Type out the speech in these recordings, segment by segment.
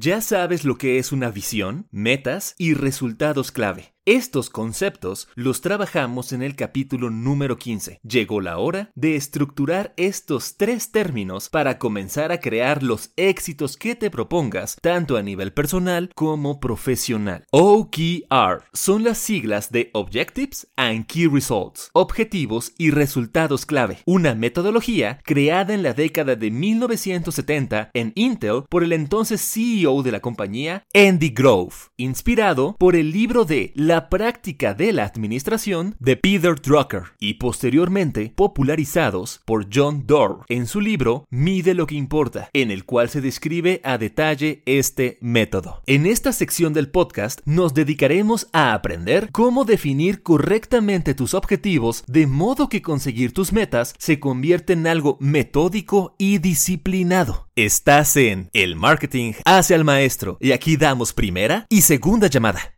Ya sabes lo que es una visión, metas y resultados clave. Estos conceptos los trabajamos en el capítulo número 15. Llegó la hora de estructurar estos tres términos para comenzar a crear los éxitos que te propongas, tanto a nivel personal como profesional. OKR son las siglas de Objectives and Key Results, objetivos y resultados clave, una metodología creada en la década de 1970 en Intel por el entonces CEO de la compañía, Andy Grove, inspirado por el libro de La práctica de la administración de Peter Drucker y posteriormente popularizados por John Doerr en su libro Mide lo que importa, en el cual se describe a detalle este método. En esta sección del podcast nos dedicaremos a aprender cómo definir correctamente tus objetivos de modo que conseguir tus metas se convierte en algo metódico y disciplinado. Estás en El Marketing hacia el Maestro y aquí damos primera y segunda llamada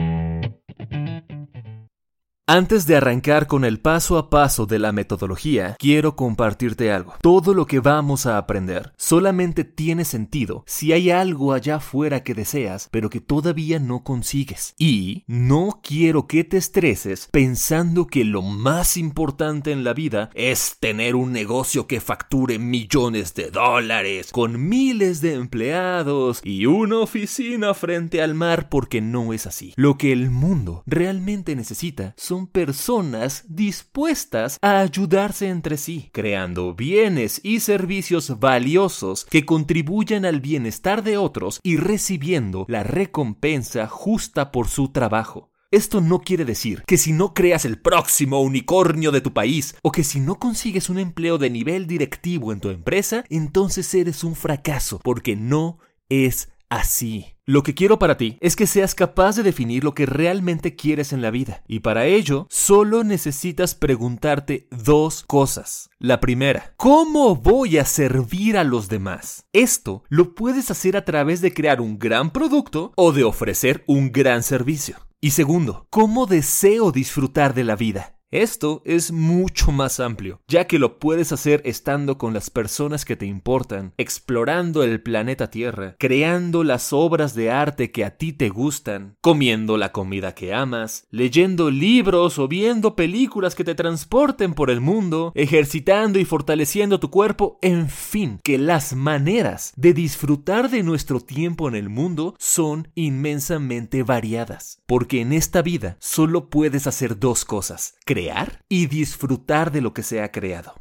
Antes de arrancar con el paso a paso de la metodología, quiero compartirte algo. Todo lo que vamos a aprender solamente tiene sentido si hay algo allá afuera que deseas, pero que todavía no consigues. Y no quiero que te estreses pensando que lo más importante en la vida es tener un negocio que facture millones de dólares, con miles de empleados y una oficina frente al mar, porque no es así. Lo que el mundo realmente necesita son personas dispuestas a ayudarse entre sí, creando bienes y servicios valiosos que contribuyan al bienestar de otros y recibiendo la recompensa justa por su trabajo. Esto no quiere decir que si no creas el próximo unicornio de tu país o que si no consigues un empleo de nivel directivo en tu empresa, entonces eres un fracaso, porque no es así. Lo que quiero para ti es que seas capaz de definir lo que realmente quieres en la vida. Y para ello, solo necesitas preguntarte dos cosas. La primera, ¿cómo voy a servir a los demás? Esto lo puedes hacer a través de crear un gran producto o de ofrecer un gran servicio. Y segundo, ¿cómo deseo disfrutar de la vida? Esto es mucho más amplio, ya que lo puedes hacer estando con las personas que te importan, explorando el planeta Tierra, creando las obras de arte que a ti te gustan, comiendo la comida que amas, leyendo libros o viendo películas que te transporten por el mundo, ejercitando y fortaleciendo tu cuerpo, en fin, que las maneras de disfrutar de nuestro tiempo en el mundo son inmensamente variadas, porque en esta vida solo puedes hacer dos cosas, crear y disfrutar de lo que se ha creado.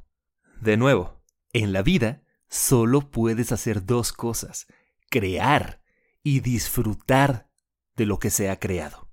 De nuevo, en la vida solo puedes hacer dos cosas, crear y disfrutar de lo que se ha creado.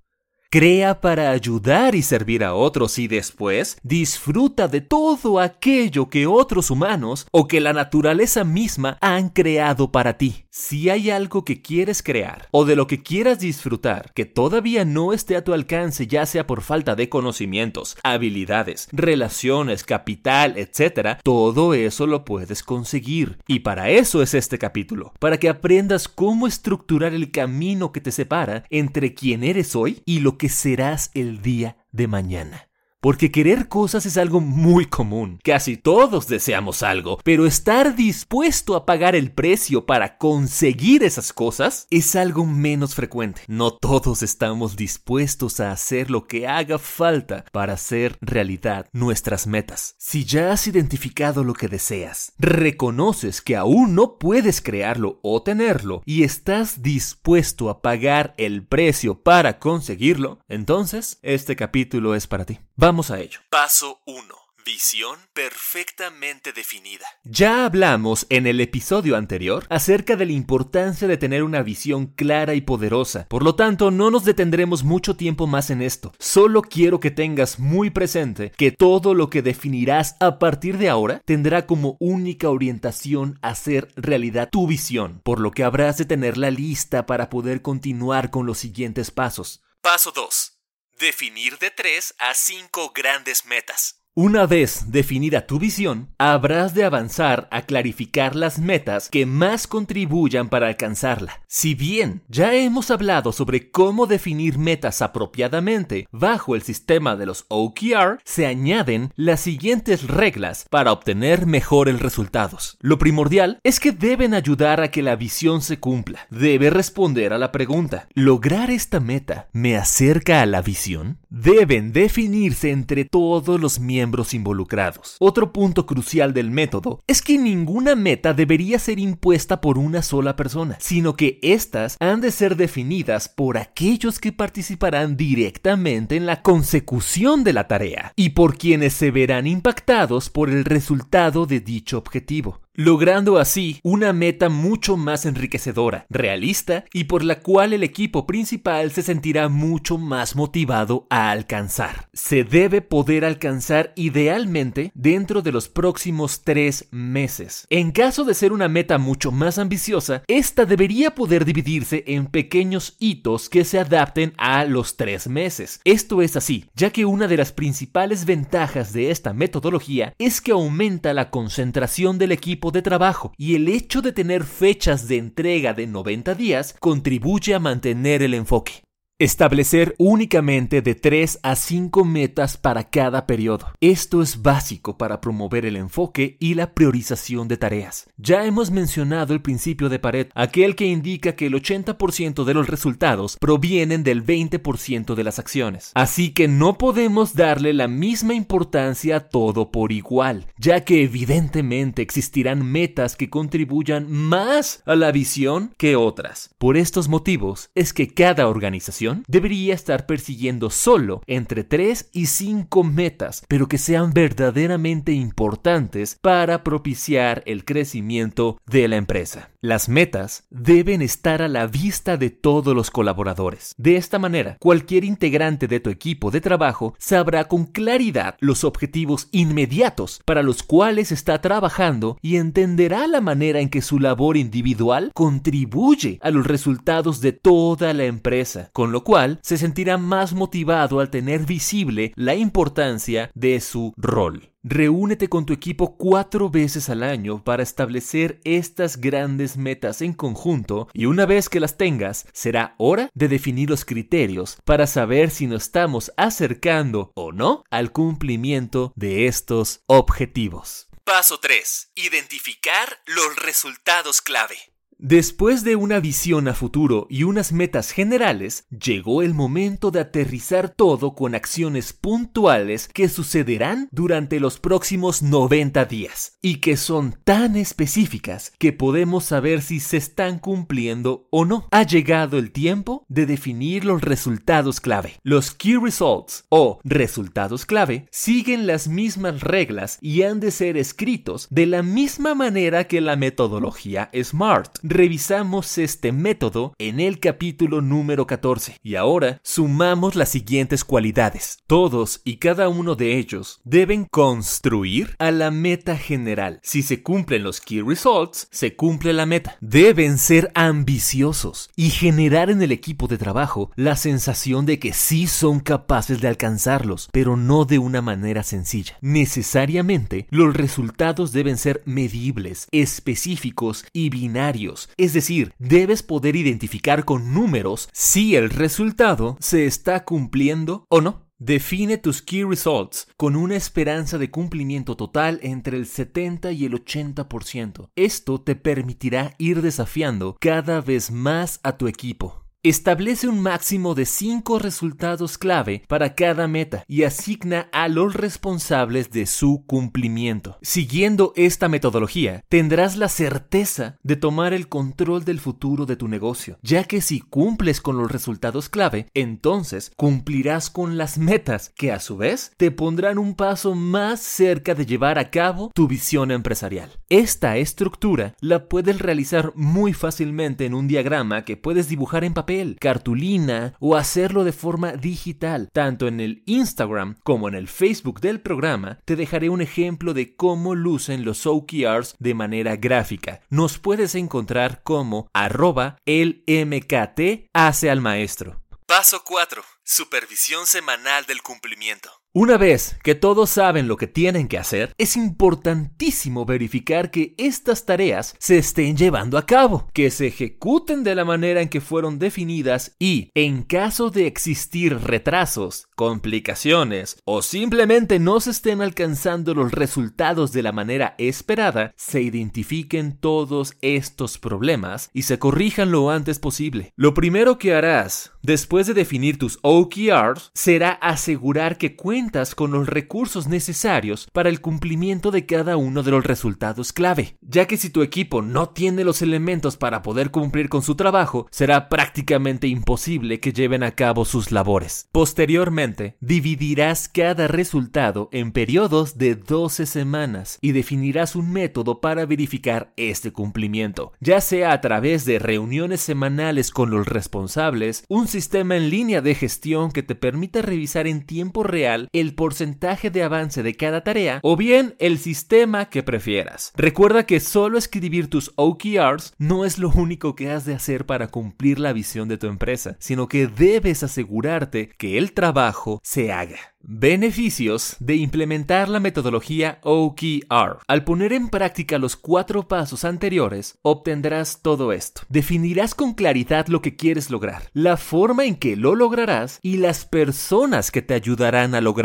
Crea para ayudar y servir a otros y después disfruta de todo aquello que otros humanos o que la naturaleza misma han creado para ti. Si hay algo que quieres crear o de lo que quieras disfrutar que todavía no esté a tu alcance, ya sea por falta de conocimientos, habilidades, relaciones, capital, etc., todo eso lo puedes conseguir. Y para eso es este capítulo, para que aprendas cómo estructurar el camino que te separa entre quien eres hoy y lo que serás el día de mañana. Porque querer cosas es algo muy común. Casi todos deseamos algo, pero estar dispuesto a pagar el precio para conseguir esas cosas es algo menos frecuente. No todos estamos dispuestos a hacer lo que haga falta para hacer realidad nuestras metas. Si ya has identificado lo que deseas, reconoces que aún no puedes crearlo o tenerlo y estás dispuesto a pagar el precio para conseguirlo, entonces este capítulo es para ti. Vamos a ello. Paso 1. Visión perfectamente definida. Ya hablamos en el episodio anterior acerca de la importancia de tener una visión clara y poderosa, por lo tanto no nos detendremos mucho tiempo más en esto. Solo quiero que tengas muy presente que todo lo que definirás a partir de ahora tendrá como única orientación hacer realidad tu visión, por lo que habrás de tenerla lista para poder continuar con los siguientes pasos. Paso 2. Definir de 3 a 5 grandes metas. Una vez definida tu visión, habrás de avanzar a clarificar las metas que más contribuyan para alcanzarla. Si bien ya hemos hablado sobre cómo definir metas apropiadamente bajo el sistema de los OKR, se añaden las siguientes reglas para obtener mejores resultados. Lo primordial es que deben ayudar a que la visión se cumpla. Debe responder a la pregunta, ¿lograr esta meta me acerca a la visión? Deben definirse entre todos los miembros involucrados. Otro punto crucial del método es que ninguna meta debería ser impuesta por una sola persona, sino que éstas han de ser definidas por aquellos que participarán directamente en la consecución de la tarea y por quienes se verán impactados por el resultado de dicho objetivo logrando así una meta mucho más enriquecedora, realista y por la cual el equipo principal se sentirá mucho más motivado a alcanzar. Se debe poder alcanzar idealmente dentro de los próximos tres meses. En caso de ser una meta mucho más ambiciosa, esta debería poder dividirse en pequeños hitos que se adapten a los tres meses. Esto es así, ya que una de las principales ventajas de esta metodología es que aumenta la concentración del equipo de trabajo y el hecho de tener fechas de entrega de 90 días contribuye a mantener el enfoque. Establecer únicamente de 3 a 5 metas para cada periodo. Esto es básico para promover el enfoque y la priorización de tareas. Ya hemos mencionado el principio de Paret, aquel que indica que el 80% de los resultados provienen del 20% de las acciones. Así que no podemos darle la misma importancia a todo por igual, ya que evidentemente existirán metas que contribuyan más a la visión que otras. Por estos motivos es que cada debería estar persiguiendo solo entre 3 y 5 metas, pero que sean verdaderamente importantes para propiciar el crecimiento de la empresa. Las metas deben estar a la vista de todos los colaboradores. De esta manera, cualquier integrante de tu equipo de trabajo sabrá con claridad los objetivos inmediatos para los cuales está trabajando y entenderá la manera en que su labor individual contribuye a los resultados de toda la empresa, con lo cual se sentirá más motivado al tener visible la importancia de su rol. Reúnete con tu equipo cuatro veces al año para establecer estas grandes metas en conjunto y una vez que las tengas, será hora de definir los criterios para saber si nos estamos acercando o no al cumplimiento de estos objetivos. Paso 3. Identificar los resultados clave. Después de una visión a futuro y unas metas generales, llegó el momento de aterrizar todo con acciones puntuales que sucederán durante los próximos 90 días y que son tan específicas que podemos saber si se están cumpliendo o no. Ha llegado el tiempo de definir los resultados clave. Los Key Results o resultados clave siguen las mismas reglas y han de ser escritos de la misma manera que la metodología SMART revisamos este método en el capítulo número 14 y ahora sumamos las siguientes cualidades. Todos y cada uno de ellos deben construir a la meta general. Si se cumplen los key results, se cumple la meta. Deben ser ambiciosos y generar en el equipo de trabajo la sensación de que sí son capaces de alcanzarlos, pero no de una manera sencilla. Necesariamente, los resultados deben ser medibles, específicos y binarios es decir, debes poder identificar con números si el resultado se está cumpliendo o no. Define tus Key Results con una esperanza de cumplimiento total entre el 70 y el 80%. Esto te permitirá ir desafiando cada vez más a tu equipo. Establece un máximo de 5 resultados clave para cada meta y asigna a los responsables de su cumplimiento. Siguiendo esta metodología, tendrás la certeza de tomar el control del futuro de tu negocio, ya que si cumples con los resultados clave, entonces cumplirás con las metas que a su vez te pondrán un paso más cerca de llevar a cabo tu visión empresarial. Esta estructura la puedes realizar muy fácilmente en un diagrama que puedes dibujar en papel cartulina o hacerlo de forma digital. Tanto en el Instagram como en el Facebook del programa te dejaré un ejemplo de cómo lucen los OKRs de manera gráfica. Nos puedes encontrar como arroba el MKT hace al maestro. Paso 4. Supervisión semanal del cumplimiento. Una vez que todos saben lo que tienen que hacer, es importantísimo verificar que estas tareas se estén llevando a cabo, que se ejecuten de la manera en que fueron definidas y, en caso de existir retrasos, complicaciones o simplemente no se estén alcanzando los resultados de la manera esperada, se identifiquen todos estos problemas y se corrijan lo antes posible. Lo primero que harás después de definir tus OKRs será asegurar que cuentas con los recursos necesarios para el cumplimiento de cada uno de los resultados clave, ya que si tu equipo no tiene los elementos para poder cumplir con su trabajo, será prácticamente imposible que lleven a cabo sus labores. Posteriormente, dividirás cada resultado en periodos de 12 semanas y definirás un método para verificar este cumplimiento, ya sea a través de reuniones semanales con los responsables, un sistema en línea de gestión que te permita revisar en tiempo real el porcentaje de avance de cada tarea o bien el sistema que prefieras. Recuerda que solo escribir tus OKRs no es lo único que has de hacer para cumplir la visión de tu empresa, sino que debes asegurarte que el trabajo se haga. Beneficios de implementar la metodología OKR. Al poner en práctica los cuatro pasos anteriores, obtendrás todo esto. Definirás con claridad lo que quieres lograr, la forma en que lo lograrás y las personas que te ayudarán a lograrlo.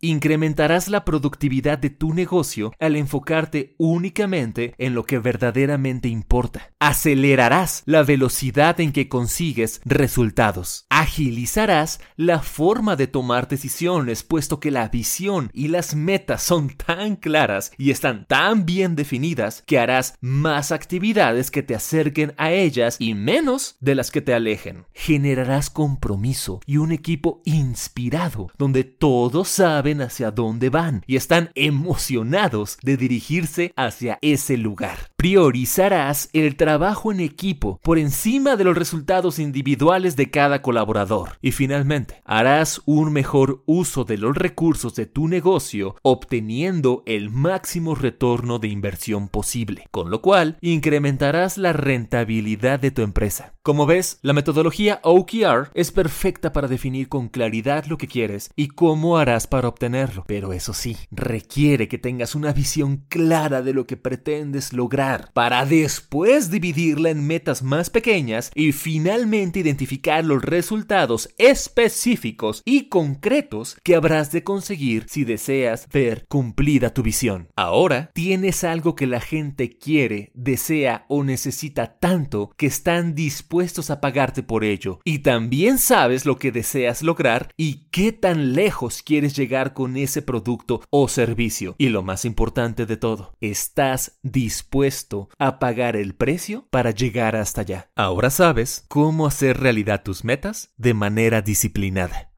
Incrementarás la productividad de tu negocio al enfocarte únicamente en lo que verdaderamente importa. Acelerarás la velocidad en que consigues resultados. Agilizarás la forma de tomar decisiones puesto que la visión y las metas son tan claras y están tan bien definidas que harás más actividades que te acerquen a ellas y menos de las que te alejen. Generarás compromiso y un equipo inspirado donde todos saben hacia dónde van y están emocionados de dirigirse hacia ese lugar. Priorizarás el trabajo en equipo por encima de los resultados individuales de cada colaborador. Y finalmente, harás un mejor uso de los recursos de tu negocio obteniendo el máximo retorno de inversión posible, con lo cual incrementarás la rentabilidad de tu empresa. Como ves, la metodología OKR es perfecta para definir con claridad lo que quieres y cómo para obtenerlo. Pero eso sí, requiere que tengas una visión clara de lo que pretendes lograr para después dividirla en metas más pequeñas y finalmente identificar los resultados específicos y concretos que habrás de conseguir si deseas ver cumplida tu visión. Ahora tienes algo que la gente quiere, desea o necesita tanto que están dispuestos a pagarte por ello. Y también sabes lo que deseas lograr y qué tan lejos quieres llegar con ese producto o servicio. Y lo más importante de todo, estás dispuesto a pagar el precio para llegar hasta allá. Ahora sabes cómo hacer realidad tus metas de manera disciplinada.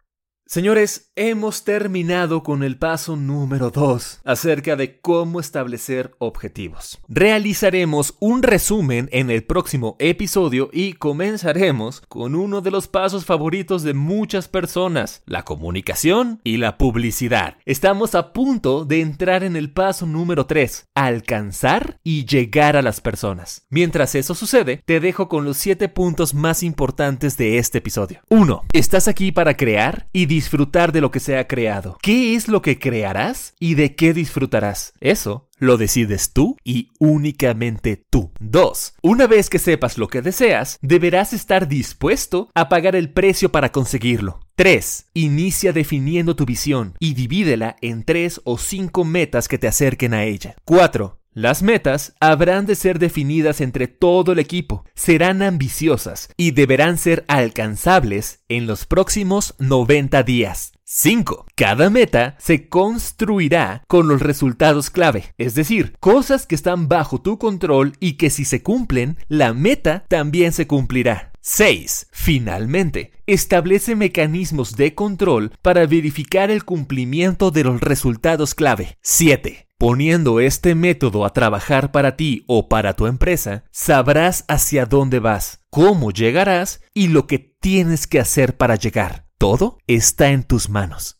Señores, hemos terminado con el paso número 2 acerca de cómo establecer objetivos. Realizaremos un resumen en el próximo episodio y comenzaremos con uno de los pasos favoritos de muchas personas, la comunicación y la publicidad. Estamos a punto de entrar en el paso número 3, alcanzar y llegar a las personas. Mientras eso sucede, te dejo con los 7 puntos más importantes de este episodio. 1. Estás aquí para crear y disfrutar de lo que se ha creado. ¿Qué es lo que crearás y de qué disfrutarás? Eso lo decides tú y únicamente tú. 2. Una vez que sepas lo que deseas, deberás estar dispuesto a pagar el precio para conseguirlo. 3. Inicia definiendo tu visión y divídela en 3 o 5 metas que te acerquen a ella. 4. Las metas habrán de ser definidas entre todo el equipo, serán ambiciosas y deberán ser alcanzables en los próximos 90 días. 5. Cada meta se construirá con los resultados clave, es decir, cosas que están bajo tu control y que si se cumplen, la meta también se cumplirá. 6. Finalmente, establece mecanismos de control para verificar el cumplimiento de los resultados clave. 7. Poniendo este método a trabajar para ti o para tu empresa, sabrás hacia dónde vas, cómo llegarás y lo que tienes que hacer para llegar. Todo está en tus manos.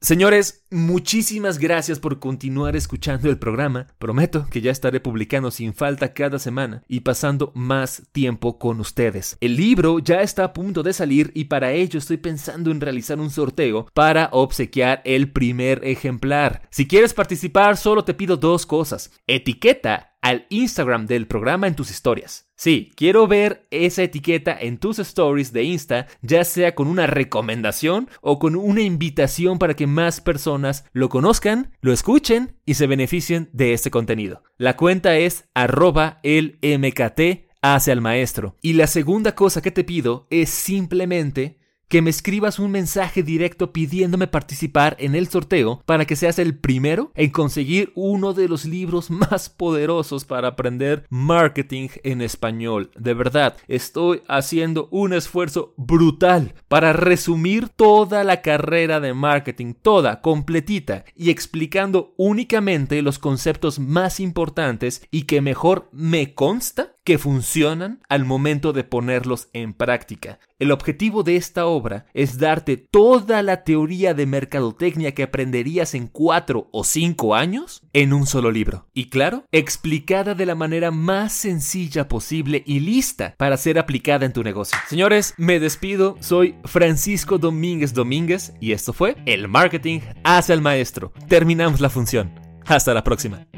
Señores, muchísimas gracias por continuar escuchando el programa. Prometo que ya estaré publicando sin falta cada semana y pasando más tiempo con ustedes. El libro ya está a punto de salir y para ello estoy pensando en realizar un sorteo para obsequiar el primer ejemplar. Si quieres participar, solo te pido dos cosas. Etiqueta al Instagram del programa en tus historias. Sí, quiero ver esa etiqueta en tus stories de Insta, ya sea con una recomendación o con una invitación para que más personas lo conozcan, lo escuchen y se beneficien de este contenido. La cuenta es arroba el MKT hacia el maestro. Y la segunda cosa que te pido es simplemente que me escribas un mensaje directo pidiéndome participar en el sorteo para que seas el primero en conseguir uno de los libros más poderosos para aprender marketing en español. De verdad, estoy haciendo un esfuerzo brutal para resumir toda la carrera de marketing, toda, completita, y explicando únicamente los conceptos más importantes y que mejor me consta que funcionan al momento de ponerlos en práctica. El objetivo de esta obra es darte toda la teoría de mercadotecnia que aprenderías en cuatro o cinco años en un solo libro. Y claro, explicada de la manera más sencilla posible y lista para ser aplicada en tu negocio. Señores, me despido. Soy Francisco Domínguez Domínguez y esto fue El Marketing hacia el Maestro. Terminamos la función. Hasta la próxima.